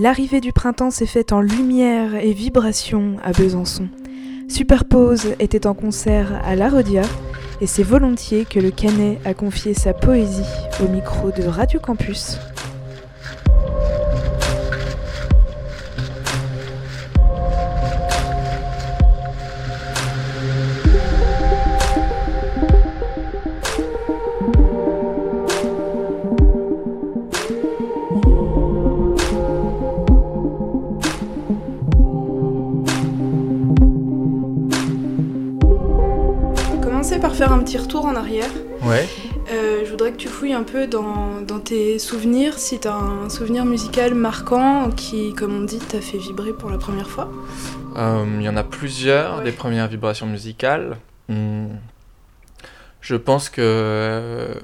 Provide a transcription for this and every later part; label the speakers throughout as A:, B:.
A: L'arrivée du printemps s'est faite en lumière et vibration à Besançon. Superpose était en concert à La Rodia et c'est volontiers que le Canet a confié sa poésie au micro de Radio Campus. Un peu dans, dans tes souvenirs, si tu as un souvenir musical marquant qui, comme on dit, t'a fait vibrer pour la première fois?
B: Euh, il y en a plusieurs, des premières vibrations musicales. Hmm. Je pense que euh,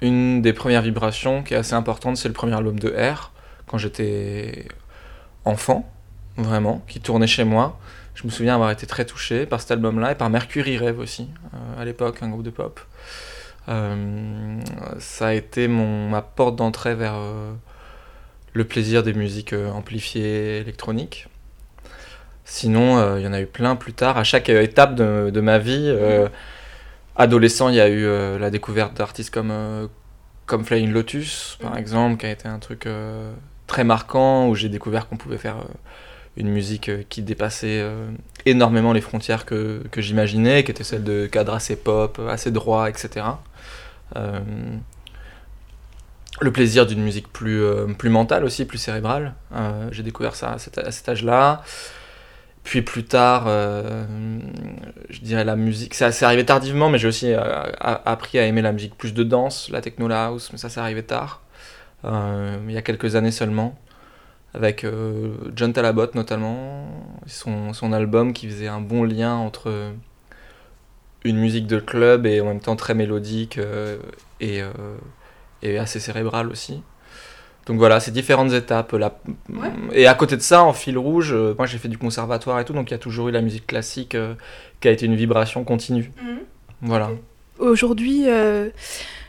B: une des premières vibrations qui est assez importante, c'est le premier album de R, quand j'étais enfant, vraiment, qui tournait chez moi. Je me souviens avoir été très touché par cet album-là et par Mercury Rêve aussi, euh, à l'époque, un groupe de pop. Euh, ça a été mon, ma porte d'entrée vers euh, le plaisir des musiques amplifiées électroniques. Sinon, il y en a eu plein plus tard. À chaque étape de, de ma vie, adolescent, il y a eu la découverte d'artistes comme, comme Flying Lotus, par exemple, qui a été un truc très marquant, où j'ai découvert qu'on pouvait faire une musique euh, qui dépassait euh, énormément les frontières que, que j'imaginais, qui était celle de cadres assez pop, assez droit, etc. Euh, le plaisir d'une musique plus, plus mentale aussi, plus cérébrale. J'ai découvert ça à cet, âge-là. Puis plus tard, je dirais la musique. Ça s'est arrivé tardivement, mais j'ai aussi appris à aimer la musique plus de danse, la techno, la house, mais ça s'est arrivé tard. il y a quelques années seulement avec euh, John Talabot notamment, son, son, album qui faisait un bon lien entre une musique de club et en même temps très mélodique euh, et, euh, et, assez cérébrale aussi. Donc voilà, ces différentes étapes. Et à côté de ça, en fil rouge, moi j'ai fait du conservatoire et tout, donc il y a toujours eu la musique classique qui a été une vibration continue. Mhm. Voilà.
A: Aujourd'hui,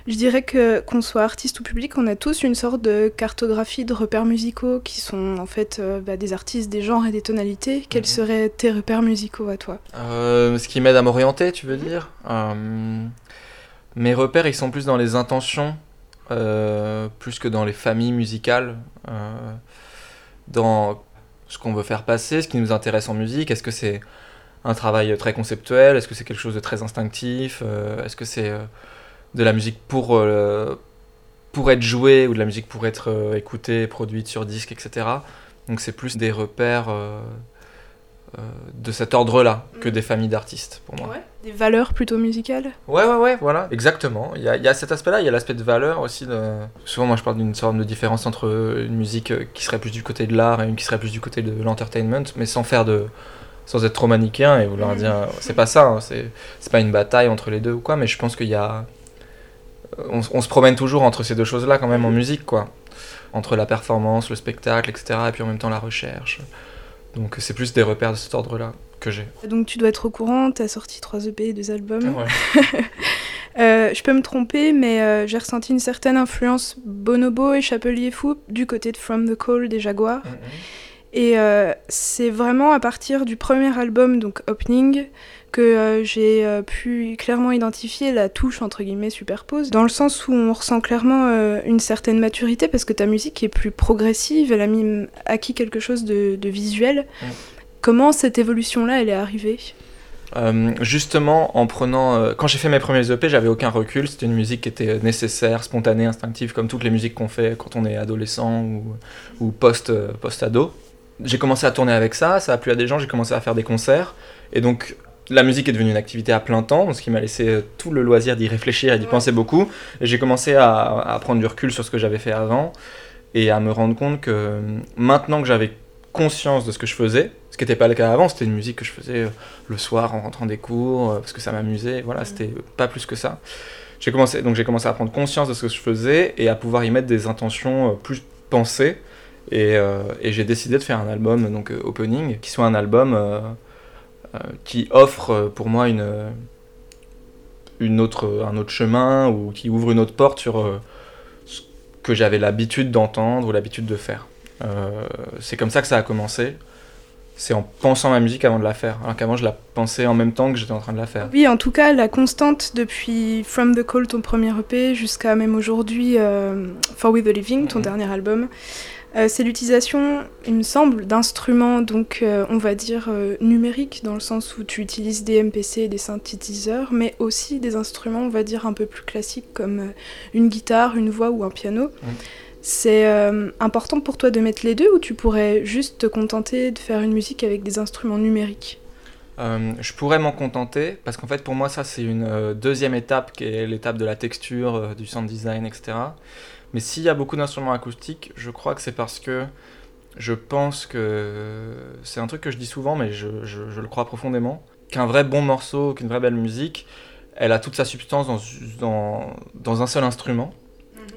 A: je dirais que qu'on soit artiste ou public, on a tous une sorte de cartographie de repères musicaux qui sont en fait euh, bah, des artistes, des genres et des tonalités. Quels mhm. seraient tes repères musicaux à toi?
B: Euh, Ce qui m'aide à m'orienter, tu veux dire? Euh, Mes repères, ils sont plus dans les intentions, plus que dans les familles musicales, dans ce qu'on veut faire passer, ce qui nous intéresse en musique. Est-ce que c'est un travail très conceptuel Est-ce que c'est quelque chose de très instinctif Est-ce que c'est de la musique pour, euh, pour être jouée ou de la musique pour être euh, écoutée, produite sur disque, etc. Donc c'est plus des repères euh, de cet ordre-là que mm. des familles d'artistes pour moi.
A: Ouais, des valeurs plutôt musicales
B: Ouais, ouais, ouais, voilà, exactement. Il y a, y a cet aspect-là, il y a l'aspect de valeur aussi. De... Souvent, moi je parle d'une sorte de différence entre une musique qui serait plus du côté de l'art et une qui serait plus du côté de l'entertainment, mais sans faire de sans être trop manichéen et vouloir mm. dire c'est pas ça, hein, c'est pas une bataille entre les deux ou quoi, mais je pense qu'il y a, on, se promène toujours entre ces deux choses-là quand même en musique, quoi. Entre la performance, le spectacle, etc. Et puis en même temps la recherche. Donc c'est plus des repères de cet ordre-là que j'ai.
A: Donc tu dois être au courant, tu as sorti 3 EP et 2 albums. euh, je peux me tromper, mais euh, j'ai ressenti une certaine influence Bonobo et Chapelier Fou du côté de From the Call des Jaguars. Mm-hmm. Et euh, c'est vraiment à partir du premier album, donc Opening, que euh, j'ai euh, pu clairement identifier la touche entre guillemets superpose, dans le sens où on ressent clairement une certaine maturité parce que ta musique est plus progressive, elle a mis, acquis quelque chose de, visuel. Comment cette évolution-là, elle est arrivée?
B: Justement, en prenant. quand j'ai fait mes premiers EP, j'avais aucun recul. C'était une musique qui était nécessaire, spontanée, instinctive, comme toutes les musiques qu'on fait quand on est adolescent ou, ou post-ado. Post j'ai commencé à tourner avec ça, ça a plu à des gens, j'ai commencé à faire des concerts. Et donc, la musique est devenue une activité à plein temps, ce qui m'a laissé euh, tout le loisir d'y réfléchir et d'y penser beaucoup. Et j'ai commencé à, prendre du recul sur ce que j'avais fait avant et à me rendre compte que euh, maintenant que j'avais conscience de ce que je faisais, ce qui n'était pas le cas avant, c'était une musique que je faisais euh, le soir en rentrant des cours parce que ça m'amusait. Voilà, c'était pas plus que ça. J'ai commencé donc j'ai commencé à prendre conscience de ce que je faisais et à pouvoir y mettre des intentions plus pensées. Et, et j'ai décidé de faire un album donc opening qui soit un album euh, qui offre euh, pour moi une, une autre, un autre chemin ou qui ouvre une autre porte sur euh, ce que j'avais l'habitude d'entendre ou l'habitude de faire. c'est comme ça que ça a commencé c'est en pensant ma musique avant de la faire, alors qu'avant je la pensais en même temps que j'étais en train de la faire.
A: Oui, en tout cas, la constante depuis From the Cold, ton premier EP, jusqu'à même aujourd'hui euh, For With the Living, ton mhm. dernier album, euh, c'est l'utilisation, il me semble, d'instruments, donc euh, on va dire numériques, dans le sens où tu utilises des MPC et des synthétiseurs, mais aussi des instruments, on va dire, un peu plus classiques, comme une guitare, une voix ou un piano. C'est euh, important pour toi de mettre les deux ou tu pourrais juste te contenter de faire une musique avec des instruments numériques?
B: Euh, je pourrais m'en contenter parce qu'en fait pour moi ça c'est une euh, deuxième étape qui est l'étape de la texture, du sound design, etc. Mais s'il y a beaucoup d'instruments acoustiques, je crois que c'est parce que je pense que c'est un truc que je dis souvent, mais je, le crois profondément, qu'un vrai bon morceau, qu'une vraie belle musique, elle a toute sa substance dans un seul instrument.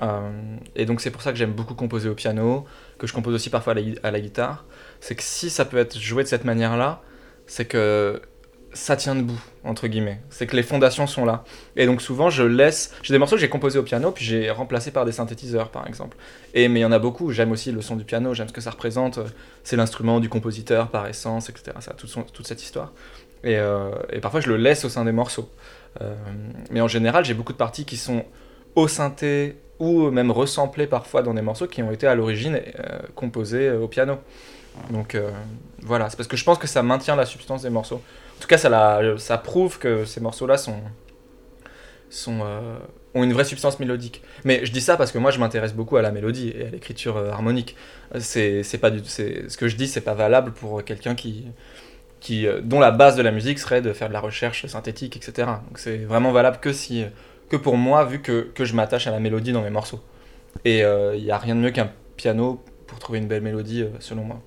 B: Euh, et donc c'est pour ça que j'aime beaucoup composer au piano, que je compose aussi parfois à la, guitare. C'est que si ça peut être joué de cette manière-là, c'est que ça tient debout, entre guillemets. C'est que les fondations sont là. Et donc souvent, je laisse... J'ai des morceaux que j'ai composés au piano, puis j'ai remplacé par des synthétiseurs, par exemple. Et, mais il y en a beaucoup. J'aime aussi le son du piano, j'aime ce que ça représente. C'est l'instrument du compositeur par essence, etc. Ça, toute, cette histoire. Et, euh, et, parfois, je le laisse au sein des morceaux. Euh, mais en général, j'ai beaucoup de parties qui sont au synthé, ou même ressemblés parfois dans des morceaux qui ont été à l'origine euh, composés au piano. Donc euh, voilà, c'est parce que je pense que ça maintient la substance des morceaux. En tout cas, ça, la, ça prouve que ces morceaux-là sont, sont, ont une vraie substance mélodique. Mais je dis ça parce que moi, je m'intéresse beaucoup à la mélodie et à l'écriture harmonique. C'est, pas ce que je dis, c'est pas valable pour quelqu'un qui, qui, dont la base de la musique serait de faire de la recherche synthétique, etc. Donc c'est vraiment valable que si que pour moi, vu que, que je m'attache à la mélodie dans mes morceaux. Et il euh, n'y a rien de mieux qu'un piano pour trouver une belle mélodie, euh, selon moi.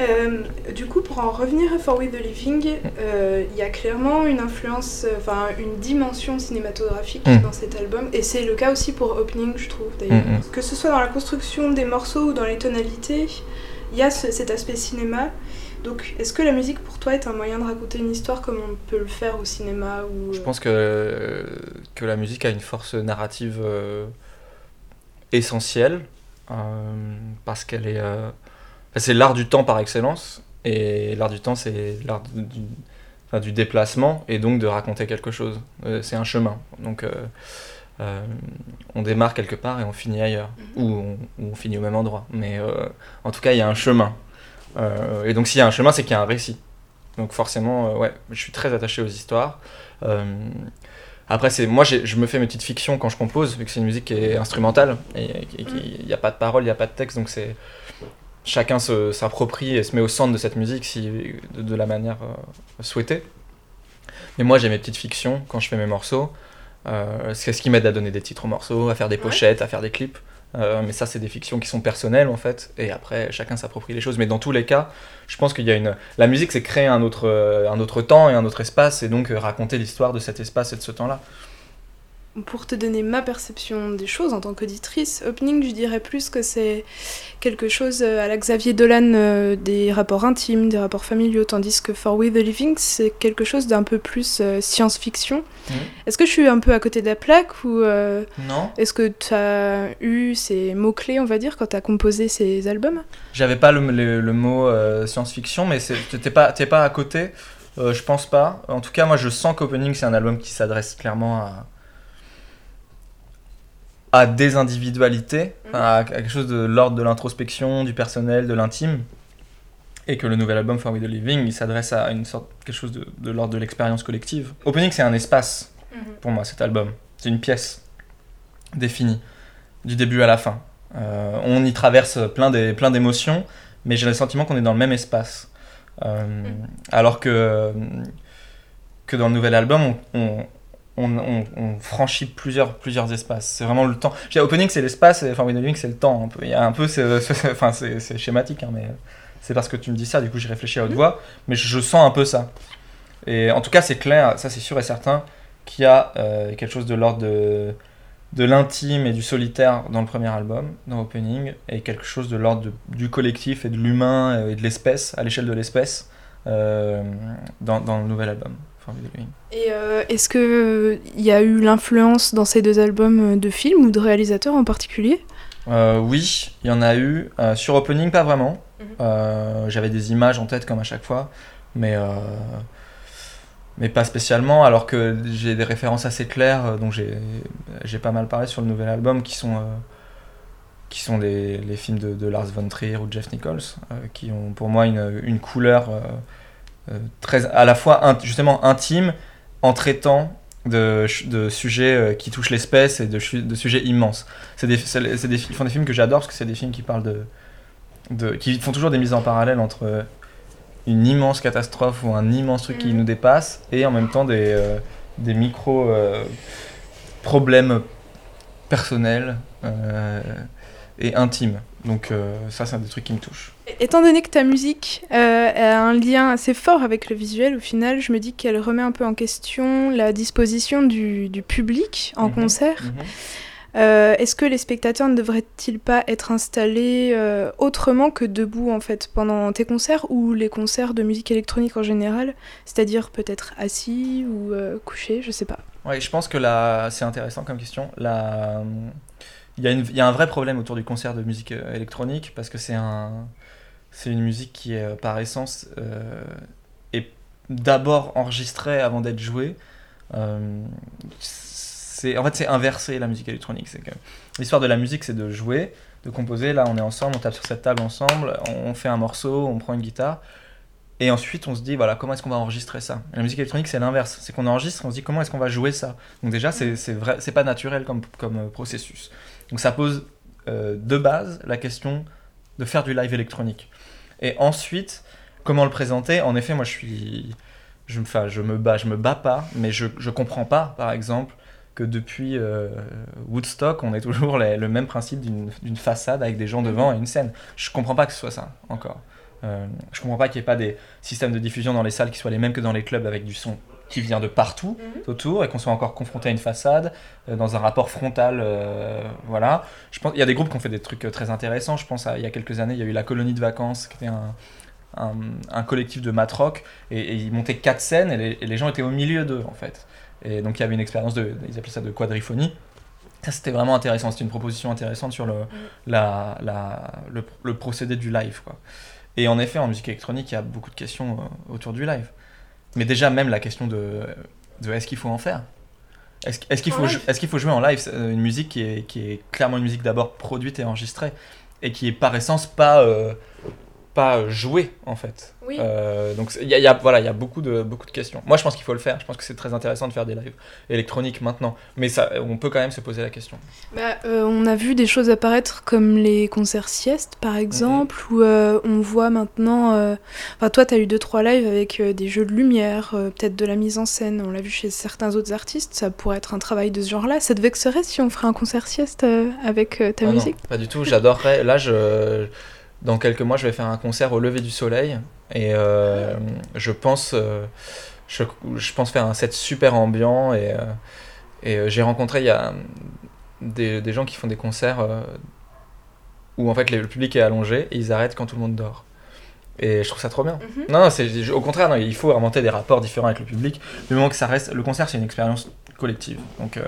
A: Euh, du coup, pour en revenir à For With the Living, il y a clairement une influence, enfin une dimension cinématographique mm. dans cet album, et c'est le cas aussi pour Opening, je trouve d'ailleurs. Mm, mm. Que ce soit dans la construction des morceaux ou dans les tonalités, il y a cet aspect cinéma. Donc, est-ce que la musique pour toi est un moyen de raconter une histoire comme on peut le faire au cinéma ou...
B: Je pense que, que la musique a une force narrative euh, essentielle euh, parce qu'elle est. Euh, c'est l'art du temps par excellence et l'art du temps, c'est l'art du, enfin, du, déplacement et donc de raconter quelque chose. c'est un chemin. Donc, on démarre quelque part et on finit ailleurs mhm. ou on, on, finit au même endroit. Mais en tout cas, il y a un chemin. Euh, et donc s'il y a un chemin, c'est qu'il y a un récit. Donc forcément, euh, ouais, je suis très attaché aux histoires. Euh, après, c'est moi, je me fais mes petites fictions quand je compose, vu que c'est une musique qui est instrumentale et il n'y a pas de parole, il n'y a pas de texte, donc c'est chacun s'approprie et se met au centre de cette musique si, de, la manière souhaitée. Mais moi, j'ai mes petites fictions quand je fais mes morceaux. c'est ce qui m'aide à donner des titres aux morceaux, à faire des pochettes, à faire des clips. Euh, mais ça, c'est des fictions qui sont personnelles en fait, et après chacun s'approprie les choses. Mais dans tous les cas, je pense qu'il y a une. La musique, c'est créer un autre, euh, un autre temps et un autre espace, et donc euh, raconter l'histoire de cet espace et de ce temps-là
A: pour te donner ma perception des choses en tant qu'auditrice, Opening, je dirais plus que c'est quelque chose euh, à la Xavier Dolan euh, des rapports intimes, des rapports familiaux, tandis que For We the Living, c'est quelque chose d'un peu plus euh, science-fiction. Mmh. Est-ce que je suis un peu à côté de la plaque ou
B: Non.
A: Est-ce que tu as eu ces mots-clés, on va dire, quand tu as composé ces albums?
B: J'avais pas le, le, mot science-fiction, mais t'es pas, pas à côté. je pense pas. En tout cas, moi, je sens qu'Opening, c'est un album qui s'adresse clairement à à des individualités, à, quelque chose de l'ordre de l'introspection, du personnel, de l'intime. Et que le nouvel album For We The Living, il s'adresse à une sorte, quelque chose de, de l'ordre de l'expérience collective. Opening, c'est un espace mhm. pour moi, cet album. C'est une pièce définie, du début à la fin. Euh, on y traverse plein d'émotions, plein mais j'ai le sentiment qu'on est dans le même espace. Euh, mhm. Alors que, que dans le nouvel album, on, on, franchit plusieurs, plusieurs espaces. C'est vraiment le temps. J'ai opening, c'est l'espace, et enfin, c'est le temps. Un peu. Il y a un peu, c'est, enfin, c'est, schématique, hein, mais c'est parce que tu me dis ça, du coup, j'ai réfléchi à haute voix, mais je, sens un peu ça. Et en tout cas, c'est clair, ça c'est sûr et certain, qu'il y a euh, quelque chose de l'ordre de, de l'intime et du solitaire dans le premier album, dans Opening, et quelque chose de l'ordre du collectif et de l'humain et de l'espèce, à l'échelle de l'espèce, euh, dans, dans le nouvel album.
A: Et euh, est-ce qu'il y a eu l'influence dans ces deux albums de films ou de réalisateurs en particulier?
B: Oui, il y en a eu. sur Opening, pas vraiment. Mhm. J'avais des images en tête comme à chaque fois, mais mais pas spécialement, alors que j'ai des références assez claires, dont j'ai pas mal parlé sur le nouvel album, qui sont, qui sont les, les films de, de, Lars von Trier ou Jeff Nichols, qui ont pour moi une, une couleur très, à la fois justement intime, en traitant de, de sujets qui touchent l'espèce et de, de, sujets immenses. C'est des, des, ils font des films que j'adore parce que c'est des films qui parlent de, de, qui font toujours des mises en parallèle entre une immense catastrophe ou un immense truc qui mm. nous dépasse et en même temps des, euh, des micro euh, problèmes personnels euh, et intimes. Donc ça, c'est un des trucs qui me touche.
A: Étant donné que ta musique a un lien assez fort avec le visuel, au final, je me dis qu'elle remet un peu en question la disposition du, du public en mhm. concert. Mhm. Euh, est-ce que les spectateurs ne devraient-ils pas être installés euh, autrement que debout en fait pendant tes concerts ou les concerts de musique électronique en général C'est-à-dire peut-être assis ou euh, couchés, je sais pas.
B: Oui, je pense que là, c'est intéressant comme question. Il y, a un vrai problème autour du concert de musique électronique parce que c'est un, c'est une musique qui est par essence est d'abord enregistrée avant d'être jouée en fait c'est inversé la musique électronique. C'est que l'histoire de la musique c'est de jouer, de composer. Là on est ensemble, on tape sur cette table ensemble, on fait un morceau, on prend une guitare. Et ensuite, on se dit, voilà, comment est-ce qu'on va enregistrer ça? La musique électronique, c'est l'inverse. C'est qu'on enregistre, on se dit, comment est-ce qu'on va jouer ça? Donc déjà, c'est vrai, c'est pas naturel comme, comme euh, processus. Donc ça pose euh, de base la question de faire du live électronique. Et ensuite, comment le présenter? En effet, moi, je suis, je me, je me bats, je me bats pas, mais je, je comprends pas, par exemple, que depuis euh, Woodstock, on est toujours le même principe d'une façade avec des gens mhm. devant et une scène. Je comprends pas que ce soit ça encore. Euh, je comprends pas qu'il n'y ait pas des systèmes de diffusion dans les salles qui soient les mêmes que dans les clubs avec du son qui vient de partout mhm. autour et qu'on soit encore confronté à une façade euh, dans un rapport frontal. Euh, voilà. Je pense il y a des groupes qui ont fait des trucs très intéressants. Je pense à, il y a quelques années, il y a eu la colonie de vacances qui était un, un, collectif de matrock et, ils montaient quatre scènes et les, et les gens étaient au milieu d'eux en fait. Et donc il y avait une expérience de, ils appelaient ça de quadriphonie. Ça c'était vraiment intéressant, c'était une proposition intéressante sur le, mm. la, la, le, procédé du live. Quoi. Et en effet, en musique électronique, il y a beaucoup de questions euh, autour du live. Mais déjà, même la question de, de est-ce qu'il faut en faire? Est-ce est qu'il faut, est qu'il faut jouer en live une musique qui est, qui est clairement une musique d'abord produite et enregistrée et qui est par essence pas, euh, pas jouer en fait. Oui. Euh, donc il y a, voilà, il y a beaucoup de, beaucoup de questions. Moi je pense qu'il faut le faire, je pense que c'est très intéressant de faire des lives électroniques maintenant, mais ça, on peut quand même se poser la question.
A: Bah, euh, on a vu des choses apparaître comme les concerts siestes par exemple, où euh, on voit maintenant, enfin toi tu as eu 2-3 lives avec des jeux de lumière, peut-être de la mise en scène, on l'a vu chez certains autres artistes, ça pourrait être un travail de ce genre-là, ça te vexerait si on ferait un concert sieste avec ta ah musique?
B: non, Pas du tout, j'adorerais, là je dans quelques mois, je vais faire un concert au lever du soleil. Et euh, je, pense, euh, je, je, pense faire un set super ambiant. Et, euh, et j'ai rencontré il y a des, des, gens qui font des concerts où en fait le public est allongé et ils arrêtent quand tout le monde dort. Et je trouve ça trop bien. Mhm. Non, c'est au contraire, non, il faut inventer des rapports différents avec le public. Du moment que ça reste, le concert c'est une expérience collective. Donc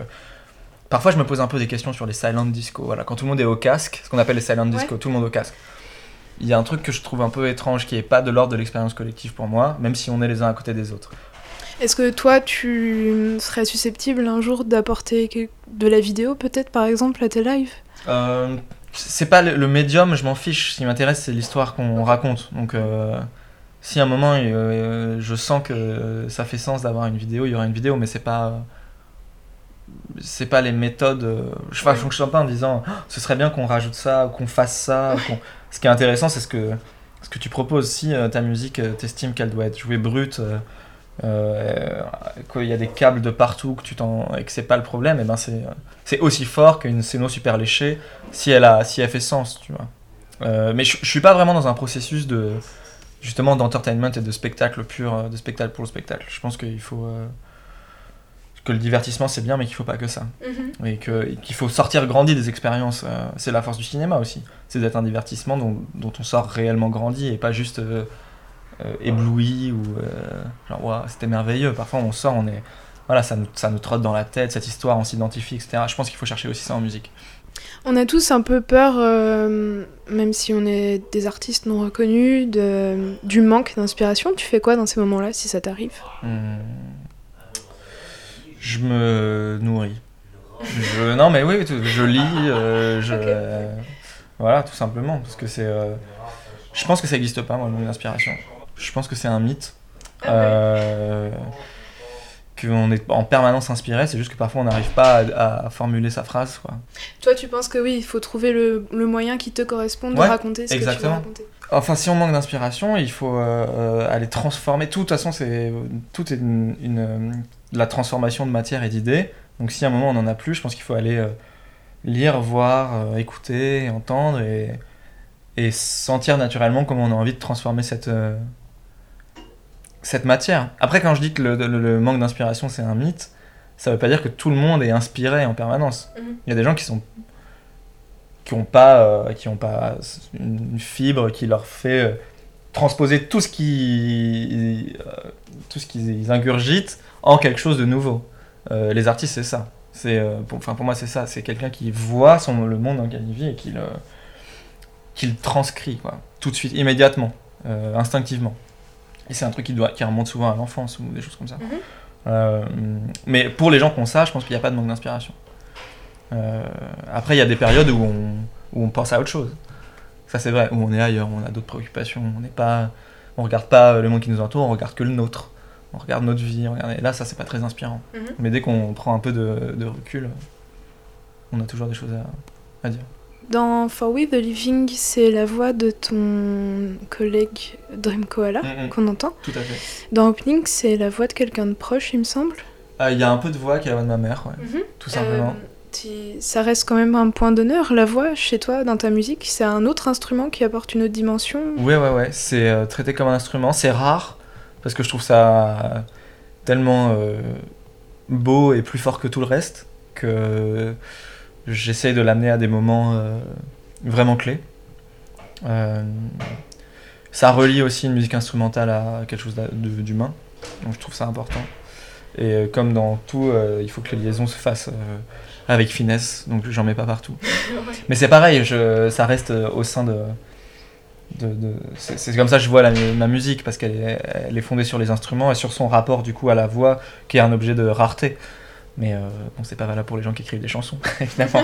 B: parfois je me pose un peu des questions sur les silent disco. Voilà, quand tout le monde est au casque, ce qu'on appelle les silent disco, tout le monde au casque il y a un truc que je trouve un peu étrange qui n'est pas de l'ordre de l'expérience collective pour moi, même si on est les uns à côté des autres.
A: Est-ce que toi, tu serais susceptible un jour d'apporter de la vidéo, peut-être par exemple, à tes lives?
B: Euh, C'est pas le, médium, je m'en fiche. Ce qui m'intéresse, c'est l'histoire qu'on raconte. Donc, euh, si à un moment euh, je sens que ça fait sens d'avoir une vidéo, il y aura une vidéo, mais c'est pas c'est pas les méthodes. je ne fonctionne pas en disant oh, ce serait bien qu'on rajoute ça, qu'on fasse ça, ce qui est intéressant, c'est ce que, ce que tu proposes. Si euh, ta musique, euh, t'estimes qu'elle doit être jouée brute, euh, qu'il y a des câbles de partout, que tu t'en, et que c'est pas le problème, et ben c'est, c'est aussi fort qu'une scéno super léchée si elle, a, si elle fait sens, tu vois. mais je, je suis pas vraiment dans un processus de justement d'entertainment et de spectacle pur, de spectacle pour le spectacle. Je pense qu'il faut que le divertissement c'est bien, mais qu'il faut pas que ça. Mhm. Et qu'il faut sortir grandi des expériences. Euh, c'est la force du cinéma aussi. C'est d'être un divertissement dont, dont, on sort réellement grandi et pas juste euh, euh, ébloui ou genre, c'était merveilleux. Parfois on sort, on est. Voilà, ça nous, ça nous trotte dans la tête, cette histoire, on s'identifie, etc. Je pense qu'il faut chercher aussi ça en musique.
A: On a tous un peu peur, euh, même si on est des artistes non reconnus, de, du manque d'inspiration. Tu fais quoi dans ces moments-là, si ça t'arrive? Hmm.
B: Je me nourris. non, mais oui, je lis, euh, je, voilà, tout simplement, parce que c'est. Euh, je pense que ça n'existe pas, moi, le manque d'inspiration. Je pense que c'est un mythe. Ah qu'on est en permanence inspiré, c'est juste que parfois on n'arrive pas à, formuler sa phrase. Quoi.
A: Toi, tu penses que oui, il faut trouver le, le moyen qui te corresponde de raconter ce que tu veux raconter.
B: Enfin, si on manque d'inspiration, il faut euh, aller transformer. Tout, de toute façon, c'est tout est une, la transformation de matière et d'idées. Donc, si à un moment on n'en a plus, je pense qu'il faut aller euh, lire, voir, euh, écouter, entendre et, et sentir naturellement comment on a envie de transformer cette cette matière. Après, quand je dis que le, manque d'inspiration, c'est un mythe, ça veut pas dire que tout le monde est inspiré en permanence. Mhm. Il y a des gens qui sont qui ont pas euh, qui ont pas une fibre qui leur fait euh, transposer tout ce qui euh, tout ce qu'ils ingurgitent en quelque chose de nouveau. les artistes, c'est ça. C'est pour, enfin pour moi c'est ça. C'est quelqu'un qui voit son le monde dans lequel il vit et qui le qui le transcrit quoi, tout de suite, immédiatement, instinctivement. Et c'est un truc qui, doit, qui remonte souvent à l'enfance ou des choses comme ça. Mhm. Euh, mais pour les gens qui ont ça, je pense qu'il n'y a pas de manque d'inspiration. Euh, après, il y a des périodes où on, où on pense à autre chose. Ça, c'est vrai, où on est ailleurs, où on a d'autres préoccupations. On n'est pas, on regarde pas le monde qui nous entoure, on regarde que le nôtre. On regarde notre vie. et là, ça, c'est pas très inspirant. Mhm. Mais dès qu'on prend un peu de, de, recul, on a toujours des choses à, à dire.
A: Dans For We the Living, c'est la voix de ton collègue Dream Koala mm, mm. qu'on entend.
B: Tout à fait.
A: Dans Opening, c'est la voix de quelqu'un de proche, il me semble.
B: Ah, il y a un peu de voix qui est la voix de ma mère, ouais. Mhm. tout simplement.
A: Euh, ça reste quand même un point d'honneur, la voix, chez toi, dans ta musique. C'est un autre instrument qui apporte une autre dimension.
B: Ouais, ouais, ouais. C'est euh, traité comme un instrument. C'est rare, parce que je trouve ça tellement euh, beau et plus fort que tout le reste que j'essaye de l'amener à des moments euh, vraiment clés. Euh, ça relie aussi une musique instrumentale à quelque chose d'humain, donc je trouve ça important. Et comme dans tout, il faut que les liaisons se fassent avec finesse, donc j'en mets pas partout. Mais c'est pareil, je, ça reste au sein de. De, c'est comme ça que je vois ma musique, parce qu'elle est, fondée sur les instruments et sur son rapport du coup à la voix, qui est un objet de rareté. Mais euh, bon, c'est pas valable pour les gens qui écrivent des chansons, évidemment.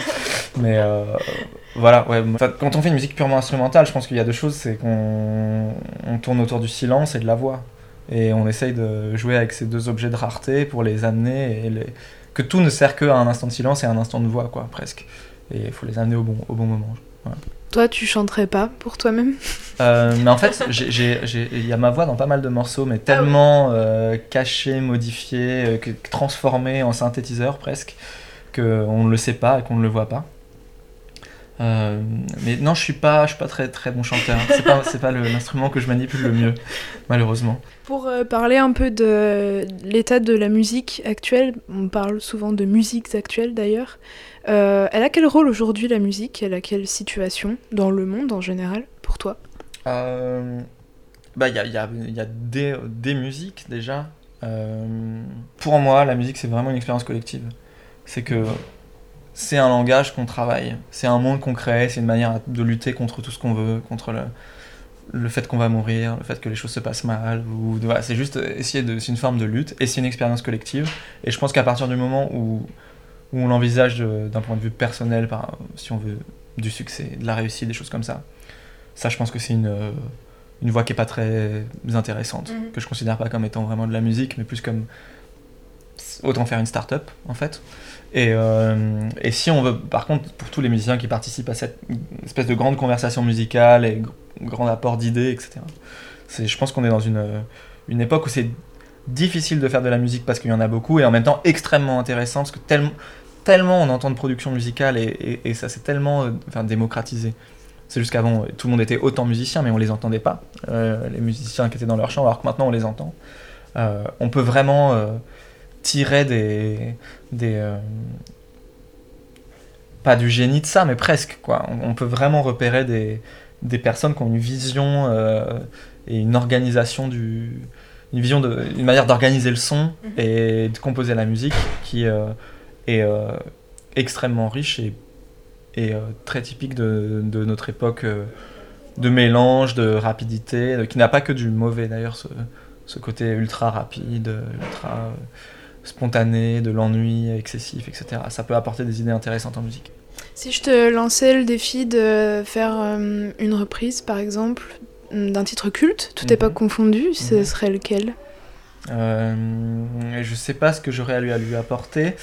B: Mais euh, voilà, quand on fait une musique purement instrumentale, je pense qu'il y a deux choses c'est qu'on on tourne autour du silence et de la voix. Et on essaye de jouer avec ces deux objets de rareté pour les amener. Et. Que tout ne sert qu'à un instant de silence et un instant de voix, quoi, presque. Et il faut les amener au bon, au bon moment. Voilà.
A: Toi, tu chanterais pas pour toi-même?
B: Euh, Mais en fait, il y a ma voix dans pas mal de morceaux, mais tellement euh, cachée, modifiée, euh, transformée en synthétiseur presque, qu'on ne le sait pas et qu'on ne le voit pas. Mais non, je suis pas, je suis pas très très bon chanteur. C'est pas, c'est pas l'instrument que je manipule le mieux, malheureusement.
A: Pour parler un peu de l'état de la musique actuelle, on parle souvent de musiques actuelles d'ailleurs. Euh, elle a quel rôle aujourd'hui la musique? Elle a quelle situation dans le monde en général pour toi?
B: Euh, Bah il y a, y a, y a des, des, musiques déjà. Euh, pour moi, la musique c'est vraiment une expérience collective. C'est que c'est un langage qu'on travaille, c'est un monde qu'on crée, c'est une manière de lutter contre tout ce qu'on veut, contre le, le fait qu'on va mourir, le fait que les choses se passent mal, ou voilà, c'est juste essayer de, c'est une forme de lutte et c'est une expérience collective. Et je pense qu'à partir du moment où où on l'envisage d'un point de vue personnel, par, si on veut du succès, de la réussite, des choses comme ça. Ça, je pense que c'est une, une voie qui est pas très intéressante, mhm. que je considère pas comme étant vraiment de la musique, mais plus comme autant faire une start-up en fait. Et, euh, et, si on veut, par contre, pour tous les musiciens qui participent à cette espèce de grande conversation musicale et grand apport d'idées, etc., je pense qu'on est dans une, une époque où c'est difficile de faire de la musique parce qu'il y en a beaucoup et en même temps extrêmement intéressant parce que tellement on entend de production musicale et, ça s'est tellement euh, enfin, démocratisé. C'est juste qu'avant, tout le monde était autant musicien, mais on les entendait pas, euh, les musiciens qui étaient dans leur champ, alors que maintenant on les entend. On peut vraiment tirer des. des pas du génie de ça, mais presque. Quoi. On, peut vraiment repérer des, des, personnes qui ont une vision et une organisation du. Une vision de, une manière d'organiser le son mhm. et de composer la musique qui, est euh, extrêmement riche et et très typique de, de notre époque de mélange, de rapidité, qui n'a pas que du mauvais d'ailleurs, ce, ce, côté ultra rapide, ultra spontané, de l'ennui excessif, etc. Ça peut apporter des idées intéressantes en musique.
A: Si je te lançais le défi de faire euh, une reprise, par exemple, d'un titre culte, tout n'est pas mhm. confondu, ce mhm. serait lequel?
B: Euh, je sais pas ce que j'aurais à lui, à lui apporter,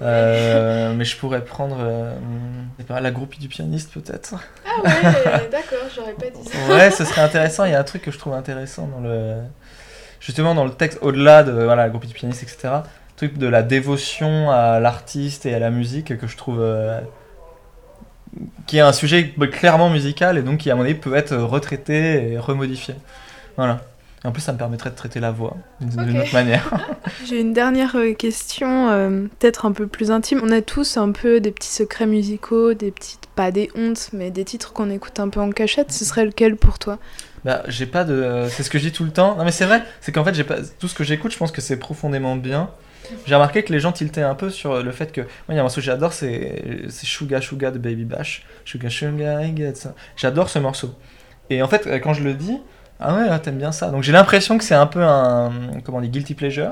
B: euh, mais je pourrais prendre euh, la groupie du pianiste peut-être.
A: Ah ouais, d'accord, j'aurais pas dit ça.
B: Ouais, ce serait intéressant. Il y a un truc que je trouve intéressant dans le, justement dans le texte, au-delà de voilà la groupie du pianiste, etc. Truc de la dévotion à l'artiste et à la musique que je trouve euh, qui est un sujet clairement musical et donc qui à mon avis peut être retraité et remodifié. Voilà. En plus, ça me permettrait de traiter la voix d'une autre manière.
A: J'ai une dernière euh, question, euh, peut-être un peu plus intime. On a tous un peu des petits secrets musicaux, des petites, pas des hontes, mais des titres qu'on écoute un peu en cachette. Ce serait lequel pour toi?
B: Bah, j'ai pas de. C'est ce que je dis tout le temps. Non, mais c'est vrai, c'est qu'en fait, j'ai pas... tout ce que j'écoute, je pense que c'est profondément bien. J'ai remarqué que les gens tiltaient un peu sur le fait que. Moi, il y a un morceau que j'adore, c'est Suga Suga de Baby Bash. Suga Suga, I get ça. J'adore ce morceau. Et en fait, quand je le dis, ah ouais, t'aimes bien ça. Donc j'ai l'impression que c'est un peu un comment on dit guilty pleasure.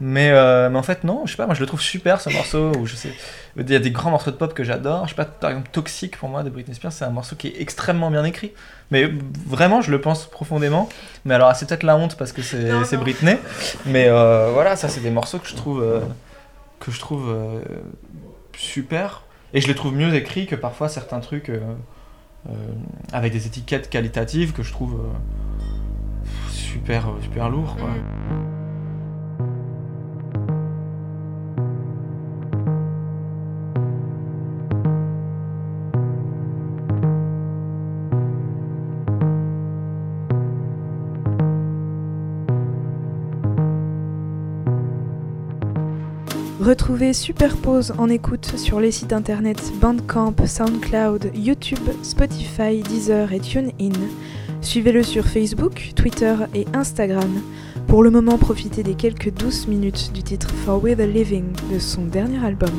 B: Mais, euh, mais en fait non, je sais pas, moi je le trouve super ce morceau. Ou je sais, il y a des grands morceaux de pop que j'adore. Je sais pas, par exemple Toxic pour moi de Britney Spears, c'est un morceau qui est extrêmement bien écrit. Mais vraiment, je le pense profondément. Mais alors c'est peut-être la honte parce que c'est Britney. Mais euh, voilà, ça c'est des morceaux que je trouve euh, que je trouve super. Et je les trouve mieux écrits que parfois certains trucs. avec des étiquettes qualitatives que je trouve super, super lourd. Quoi.
A: Retrouvez Superpose en écoute sur les sites internet Bandcamp, Soundcloud, YouTube, Spotify, Deezer et TuneIn. Suivez-le sur Facebook, Twitter et Instagram. Pour le moment, profitez des quelques douces minutes du titre For We the Living de son dernier album.